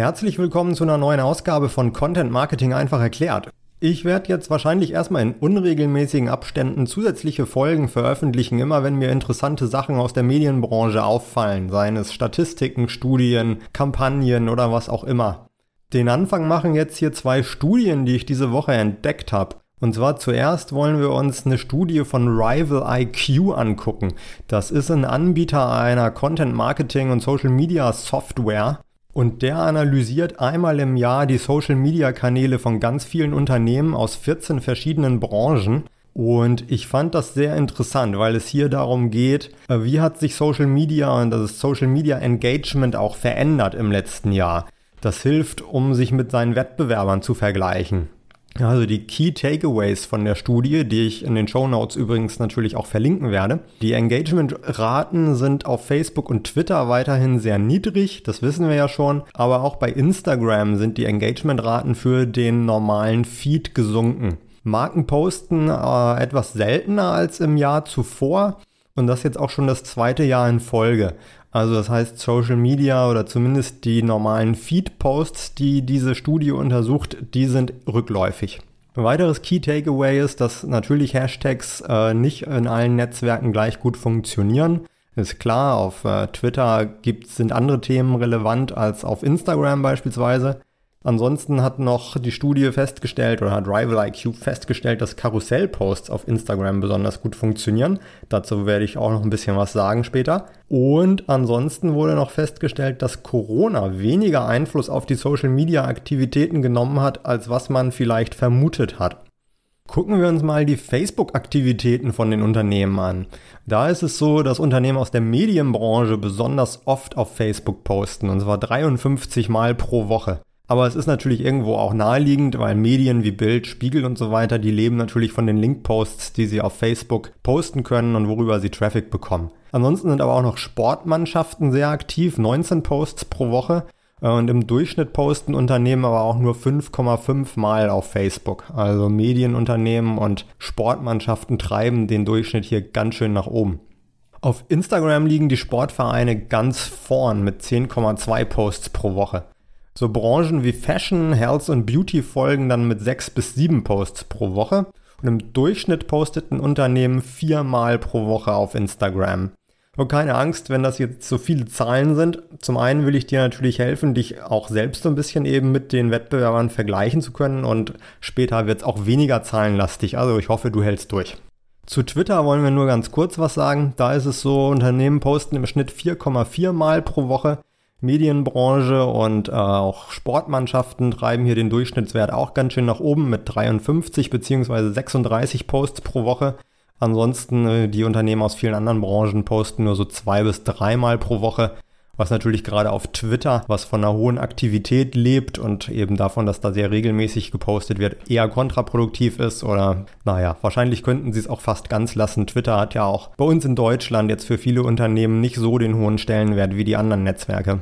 Herzlich willkommen zu einer neuen Ausgabe von Content Marketing einfach erklärt. Ich werde jetzt wahrscheinlich erstmal in unregelmäßigen Abständen zusätzliche Folgen veröffentlichen, immer wenn mir interessante Sachen aus der Medienbranche auffallen, seien es Statistiken, Studien, Kampagnen oder was auch immer. Den Anfang machen jetzt hier zwei Studien, die ich diese Woche entdeckt habe. Und zwar zuerst wollen wir uns eine Studie von Rival IQ angucken. Das ist ein Anbieter einer Content Marketing und Social Media Software. Und der analysiert einmal im Jahr die Social Media Kanäle von ganz vielen Unternehmen aus 14 verschiedenen Branchen. Und ich fand das sehr interessant, weil es hier darum geht, äh, wie hat sich Social Media und das Social Media Engagement auch verändert im letzten Jahr. Das hilft, um sich mit seinen Wettbewerbern zu vergleichen. Also die Key Takeaways von der Studie, die ich in den Show Notes übrigens natürlich auch verlinken werde. Die Engagement-Raten sind auf Facebook und Twitter weiterhin sehr niedrig, das wissen wir ja schon. Aber auch bei Instagram sind die Engagement-Raten für den normalen Feed gesunken. Marken posten äh, etwas seltener als im Jahr zuvor und das jetzt auch schon das zweite Jahr in Folge. Also das heißt, Social Media oder zumindest die normalen Feed-Posts, die diese Studie untersucht, die sind rückläufig. Ein weiteres Key Takeaway ist, dass natürlich Hashtags äh, nicht in allen Netzwerken gleich gut funktionieren. Ist klar, auf äh, Twitter gibt, sind andere Themen relevant als auf Instagram beispielsweise. Ansonsten hat noch die Studie festgestellt oder hat Rival IQ festgestellt, dass Karussellposts auf Instagram besonders gut funktionieren. Dazu werde ich auch noch ein bisschen was sagen später. Und ansonsten wurde noch festgestellt, dass Corona weniger Einfluss auf die Social Media Aktivitäten genommen hat, als was man vielleicht vermutet hat. Gucken wir uns mal die Facebook-Aktivitäten von den Unternehmen an. Da ist es so, dass Unternehmen aus der Medienbranche besonders oft auf Facebook posten, und zwar 53 Mal pro Woche. Aber es ist natürlich irgendwo auch naheliegend, weil Medien wie Bild, Spiegel und so weiter, die leben natürlich von den Linkposts, die sie auf Facebook posten können und worüber sie Traffic bekommen. Ansonsten sind aber auch noch Sportmannschaften sehr aktiv, 19 Posts pro Woche. Äh, und im Durchschnitt posten Unternehmen aber auch nur 5,5 Mal auf Facebook. Also Medienunternehmen und Sportmannschaften treiben den Durchschnitt hier ganz schön nach oben. Auf Instagram liegen die Sportvereine ganz vorn mit 10,2 Posts pro Woche. So Branchen wie Fashion, Health und Beauty folgen dann mit sechs bis sieben Posts pro Woche. Und im Durchschnitt postet ein Unternehmen viermal pro Woche auf Instagram. Und keine Angst, wenn das jetzt so viele Zahlen sind. Zum einen will ich dir natürlich helfen, dich auch selbst so ein bisschen eben mit den Wettbewerbern vergleichen zu können und später wird es auch weniger zahlenlastig. Also ich hoffe, du hältst durch. Zu Twitter wollen wir nur ganz kurz was sagen. Da ist es so, Unternehmen posten im Schnitt 4,4 Mal pro Woche. Medienbranche und äh, auch Sportmannschaften treiben hier den Durchschnittswert auch ganz schön nach oben mit 53 bzw. 36 Posts pro Woche. Ansonsten äh, die Unternehmen aus vielen anderen Branchen posten nur so zwei bis dreimal pro Woche, was natürlich gerade auf Twitter, was von einer hohen Aktivität lebt und eben davon, dass da sehr regelmäßig gepostet wird, eher kontraproduktiv ist oder naja, wahrscheinlich könnten sie es auch fast ganz lassen. Twitter hat ja auch bei uns in Deutschland jetzt für viele Unternehmen nicht so den hohen Stellenwert wie die anderen Netzwerke.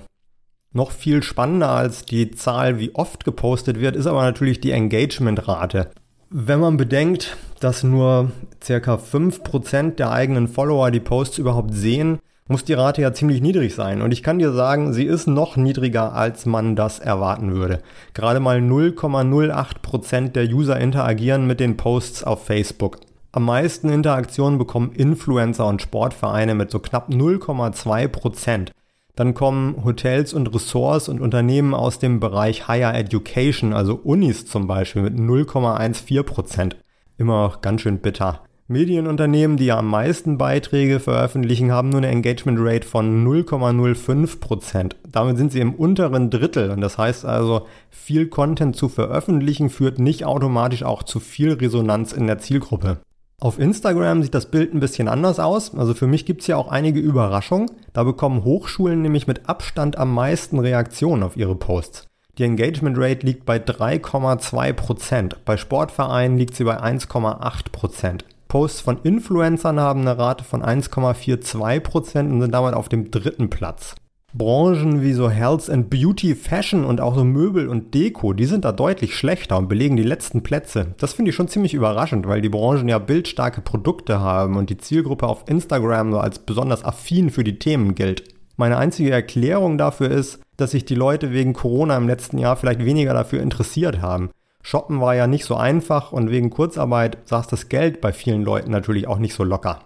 Noch viel spannender als die Zahl, wie oft gepostet wird, ist aber natürlich die Engagementrate. Wenn man bedenkt, dass nur circa 5% der eigenen Follower die Posts überhaupt sehen, muss die Rate ja ziemlich niedrig sein. Und ich kann dir sagen, sie ist noch niedriger, als man das erwarten würde. Gerade mal 0,08% der User interagieren mit den Posts auf Facebook. Am meisten Interaktionen bekommen Influencer und Sportvereine mit so knapp 0,2%. Dann kommen Hotels und Ressorts und Unternehmen aus dem Bereich Higher Education, also Unis zum Beispiel mit 0,14 Prozent. Immer ganz schön bitter. Medienunternehmen, die ja am meisten Beiträge veröffentlichen, haben nur eine Engagement Rate von 0,05 Prozent. Damit sind sie im unteren Drittel. Und das heißt also, viel Content zu veröffentlichen führt nicht automatisch auch zu viel Resonanz in der Zielgruppe. Auf Instagram sieht das Bild ein bisschen anders aus. Also für mich gibt es ja auch einige Überraschungen. Da bekommen Hochschulen nämlich mit Abstand am meisten Reaktionen auf ihre Posts. Die Engagement Rate liegt bei 3,2%. Bei Sportvereinen liegt sie bei 1,8%. Posts von Influencern haben eine Rate von 1,42% und sind damit auf dem dritten Platz. Branchen wie so Health and Beauty, Fashion und auch so Möbel und Deko, die sind da deutlich schlechter und belegen die letzten Plätze. Das finde ich schon ziemlich überraschend, weil die Branchen ja bildstarke Produkte haben und die Zielgruppe auf Instagram so als besonders affin für die Themen gilt. Meine einzige Erklärung dafür ist, dass sich die Leute wegen Corona im letzten Jahr vielleicht weniger dafür interessiert haben. Shoppen war ja nicht so einfach und wegen Kurzarbeit saß das Geld bei vielen Leuten natürlich auch nicht so locker.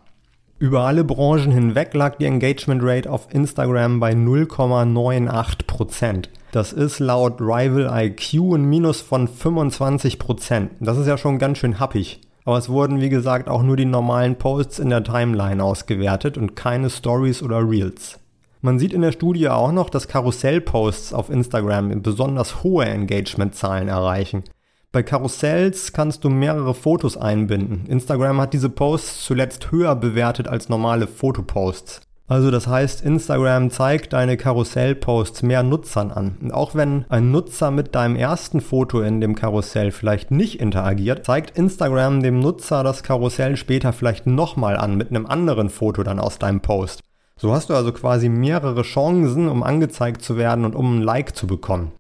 Über alle Branchen hinweg lag die Engagement Rate auf Instagram bei 0,98%. Das ist laut Rival IQ ein Minus von 25%. Das ist ja schon ganz schön happig. Aber es wurden wie gesagt auch nur die normalen Posts in der Timeline ausgewertet und keine Stories oder Reels. Man sieht in der Studie auch noch, dass Karussellposts auf Instagram besonders hohe Engagementzahlen erreichen. Bei Karussells kannst du mehrere Fotos einbinden. Instagram hat diese Posts zuletzt höher bewertet als normale Fotoposts. Also das heißt, Instagram zeigt deine Karussellposts mehr Nutzern an. Und auch wenn ein Nutzer mit deinem ersten Foto in dem Karussell vielleicht nicht interagiert, zeigt Instagram dem Nutzer das Karussell später vielleicht nochmal an mit einem anderen Foto dann aus deinem Post. So hast du also quasi mehrere Chancen, um angezeigt zu werden und um ein Like zu bekommen.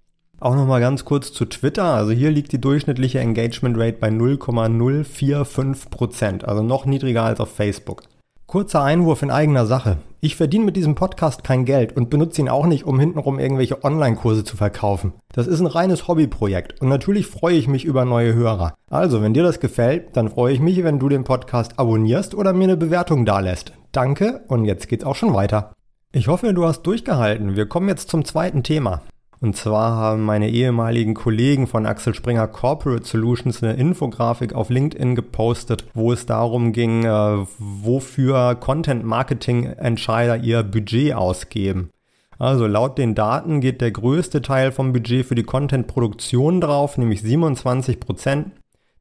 Auch nochmal ganz kurz zu Twitter. Also hier liegt die durchschnittliche Engagement Rate bei 0,045%, also noch niedriger als auf Facebook. Kurzer Einwurf in eigener Sache. Ich verdiene mit diesem Podcast kein Geld und benutze ihn auch nicht, um hintenrum irgendwelche Online-Kurse zu verkaufen. Das ist ein reines Hobbyprojekt und natürlich freue ich mich über neue Hörer. Also, wenn dir das gefällt, dann freue ich mich, wenn du den Podcast abonnierst oder mir eine Bewertung dalässt. Danke und jetzt geht's auch schon weiter. Ich hoffe, du hast durchgehalten. Wir kommen jetzt zum zweiten Thema. Und zwar haben meine ehemaligen Kollegen von Axel Springer Corporate Solutions eine Infografik auf LinkedIn gepostet, wo es darum ging, äh, wofür Content Marketing Entscheider ihr Budget ausgeben. Also laut den Daten geht der größte Teil vom Budget für die Content-Produktion drauf, nämlich 27 Prozent.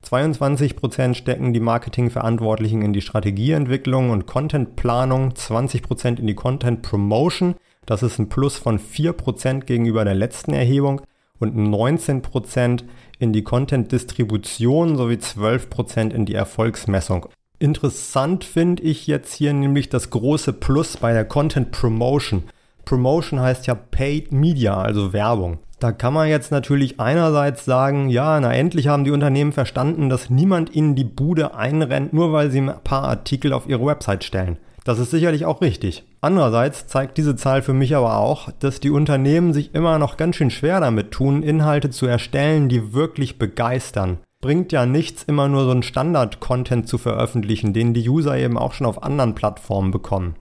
22 Prozent stecken die Marketingverantwortlichen in die Strategieentwicklung und Contentplanung, 20 Prozent in die Content Promotion das ist ein Plus von 4% gegenüber der letzten Erhebung und 19% in die Content-Distribution sowie 12% in die Erfolgsmessung. Interessant finde ich jetzt hier nämlich das große Plus bei der Content Promotion. Promotion heißt ja Paid Media, also Werbung. Da kann man jetzt natürlich einerseits sagen, ja, na endlich haben die Unternehmen verstanden, dass niemand ihnen die Bude einrennt, nur weil sie ein paar Artikel auf ihre Website stellen. Das ist sicherlich auch richtig. Andererseits zeigt diese Zahl für mich aber auch, dass die Unternehmen sich immer noch ganz schön schwer damit tun, Inhalte zu erstellen, die wirklich begeistern. Bringt ja nichts, immer nur so einen Standard-Content zu veröffentlichen, den die User eben auch schon auf anderen Plattformen bekommen.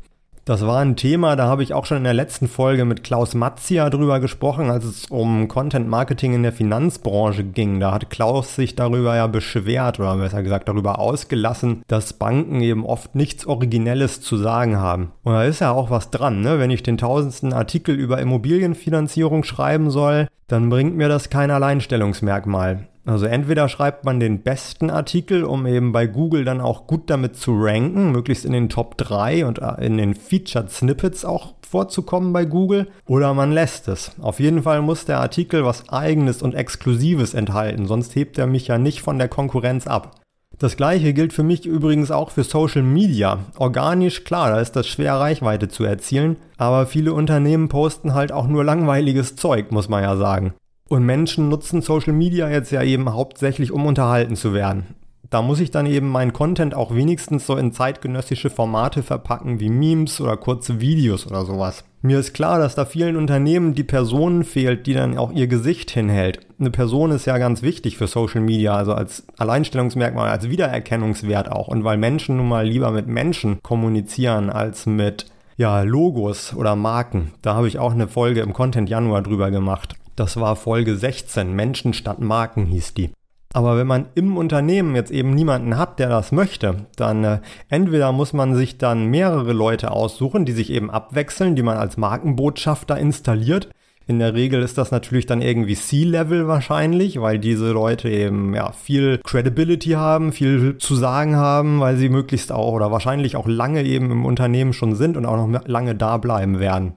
Das war ein Thema, da habe ich auch schon in der letzten Folge mit Klaus Matzia drüber gesprochen, als es um Content Marketing in der Finanzbranche ging. Da hat Klaus sich darüber ja beschwert oder besser gesagt darüber ausgelassen, dass Banken eben oft nichts Originelles zu sagen haben. Und da ist ja auch was dran, ne? Wenn ich den tausendsten Artikel über Immobilienfinanzierung schreiben soll, dann bringt mir das kein Alleinstellungsmerkmal. Also entweder schreibt man den besten Artikel, um eben bei Google dann auch gut damit zu ranken, möglichst in den Top 3 und äh, in den Featured Snippets auch vorzukommen bei Google, oder man lässt es. Auf jeden Fall muss der Artikel was eigenes und exklusives enthalten, sonst hebt er mich ja nicht von der Konkurrenz ab. Das gleiche gilt für mich übrigens auch für Social Media. Organisch, klar, da ist das schwer Reichweite zu erzielen, aber viele Unternehmen posten halt auch nur langweiliges Zeug, muss man ja sagen. Und Menschen nutzen Social Media jetzt ja eben hauptsächlich, um unterhalten zu werden. Da muss ich dann eben meinen Content auch wenigstens so in zeitgenössische Formate verpacken wie Memes oder kurze Videos oder sowas. Mir ist klar, dass da vielen Unternehmen die Person fehlt, die dann auch ihr Gesicht hinhält. Eine Person ist ja ganz wichtig für Social Media, also als Alleinstellungsmerkmal, als Wiedererkennungswert auch. Und weil Menschen nun mal lieber mit Menschen kommunizieren als mit ja, Logos oder Marken. Da habe ich auch eine Folge im Content Januar drüber gemacht. Das war Folge 16, Menschen statt Marken hieß die. Aber wenn man im Unternehmen jetzt eben niemanden hat, der das möchte, dann äh, entweder muss man sich dann mehrere Leute aussuchen, die sich eben abwechseln, die man als Markenbotschafter installiert. In der Regel ist das natürlich dann irgendwie C-Level wahrscheinlich, weil diese Leute eben ja viel Credibility haben, viel zu sagen haben, weil sie möglichst auch oder wahrscheinlich auch lange eben im Unternehmen schon sind und auch noch lange da bleiben werden.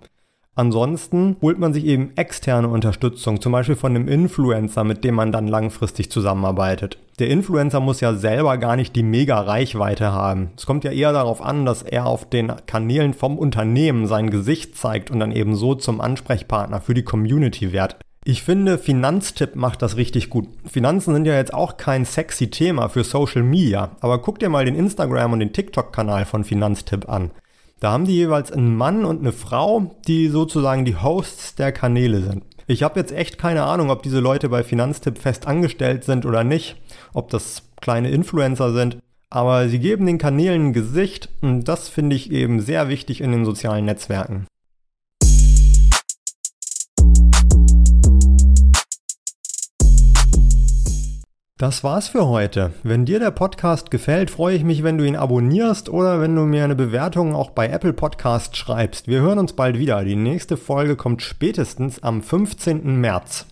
Ansonsten holt man sich eben externe Unterstützung, zum Beispiel von einem Influencer, mit dem man dann langfristig zusammenarbeitet. Der Influencer muss ja selber gar nicht die mega Reichweite haben. Es kommt ja eher darauf an, dass er auf den Kanälen vom Unternehmen sein Gesicht zeigt und dann eben so zum Ansprechpartner für die Community wird. Ich finde, Finanztipp macht das richtig gut. Finanzen sind ja jetzt auch kein sexy Thema für Social Media, aber guck dir mal den Instagram und den TikTok-Kanal von Finanztipp an. Da haben die jeweils einen Mann und eine Frau, die sozusagen die Hosts der Kanäle sind. Ich habe jetzt echt keine Ahnung, ob diese Leute bei Finanztipp fest angestellt sind oder nicht, ob das kleine Influencer sind, aber sie geben den Kanälen ein Gesicht und das finde ich eben sehr wichtig in den sozialen Netzwerken. Das war's für heute. Wenn dir der Podcast gefällt, freue ich mich, wenn du ihn abonnierst oder wenn du mir eine Bewertung auch bei Apple Podcast schreibst. Wir hören uns bald wieder. Die nächste Folge kommt spätestens am 15. März.